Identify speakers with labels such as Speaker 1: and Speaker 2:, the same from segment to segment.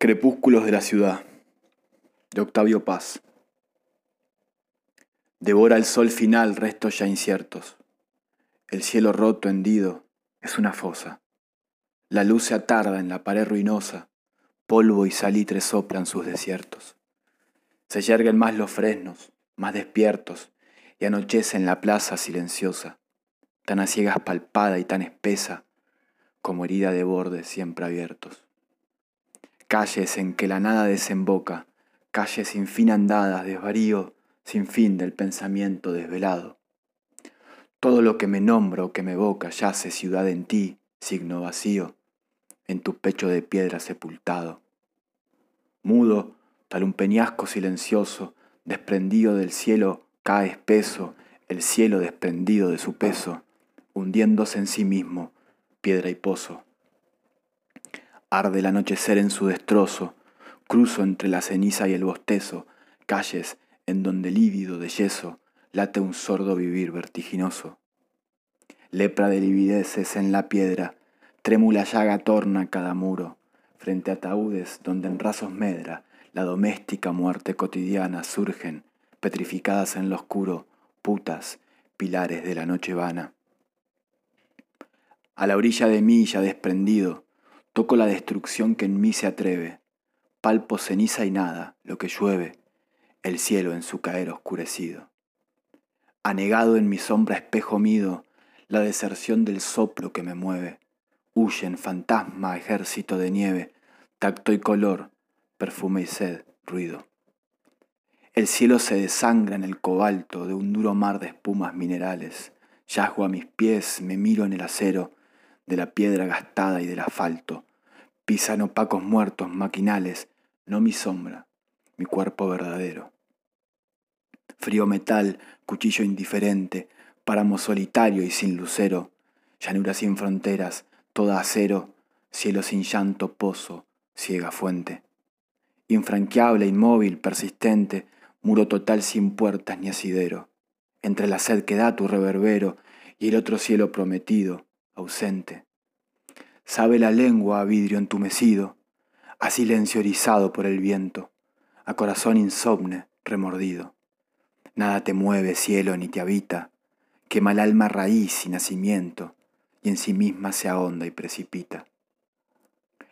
Speaker 1: Crepúsculos de la ciudad de Octavio Paz. Devora el sol final restos ya inciertos. El cielo roto, hendido, es una fosa. La luz se atarda en la pared ruinosa, polvo y salitre soplan sus desiertos. Se yerguen más los fresnos, más despiertos, y anochece en la plaza silenciosa, tan a ciegas palpada y tan espesa como herida de bordes siempre abiertos calles en que la nada desemboca, calles sin fin andadas, desvarío sin fin del pensamiento desvelado. Todo lo que me nombra o que me evoca yace ciudad en ti, signo vacío, en tu pecho de piedra sepultado. Mudo, tal un peñasco silencioso, desprendido del cielo, cae espeso, el cielo desprendido de su peso, hundiéndose en sí mismo, piedra y pozo. Arde el anochecer en su destrozo, cruzo entre la ceniza y el bostezo, calles en donde lívido de yeso late un sordo vivir vertiginoso. Lepra de livideces en la piedra, trémula llaga torna cada muro, frente ataúdes donde en rasos medra la doméstica muerte cotidiana surgen, petrificadas en lo oscuro, putas, pilares de la noche vana. A la orilla de mí ya desprendido, Toco la destrucción que en mí se atreve, palpo ceniza y nada, lo que llueve, el cielo en su caer oscurecido. Anegado en mi sombra espejo mido, la deserción del soplo que me mueve. Huyen fantasma, ejército de nieve, tacto y color, perfume y sed, ruido. El cielo se desangra en el cobalto de un duro mar de espumas minerales. Yazgo a mis pies, me miro en el acero de la piedra gastada y del asfalto pisan opacos muertos maquinales, no mi sombra, mi cuerpo verdadero. Frío metal, cuchillo indiferente, páramo solitario y sin lucero, llanura sin fronteras, toda acero, cielo sin llanto, pozo, ciega fuente. Infranqueable, inmóvil, persistente, muro total sin puertas ni asidero, entre la sed que da tu reverbero y el otro cielo prometido, ausente Sabe la lengua a vidrio entumecido, a silencio erizado por el viento, a corazón insomne, remordido. Nada te mueve, cielo, ni te habita, quema el alma raíz y nacimiento, y en sí misma se ahonda y precipita.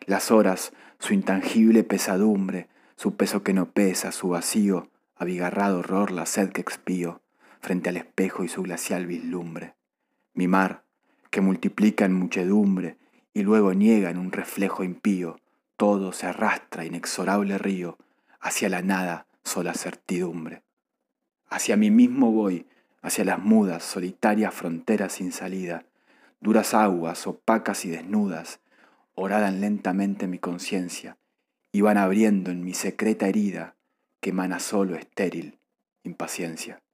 Speaker 1: Las horas, su intangible pesadumbre, su peso que no pesa, su vacío, abigarrado horror, la sed que expío, frente al espejo y su glacial vislumbre. Mi mar, que multiplica en muchedumbre y luego niega en un reflejo impío, todo se arrastra inexorable río hacia la nada sola certidumbre. Hacia mí mismo voy, hacia las mudas, solitarias fronteras sin salida, duras aguas opacas y desnudas, oradan lentamente mi conciencia y van abriendo en mi secreta herida que emana solo estéril impaciencia.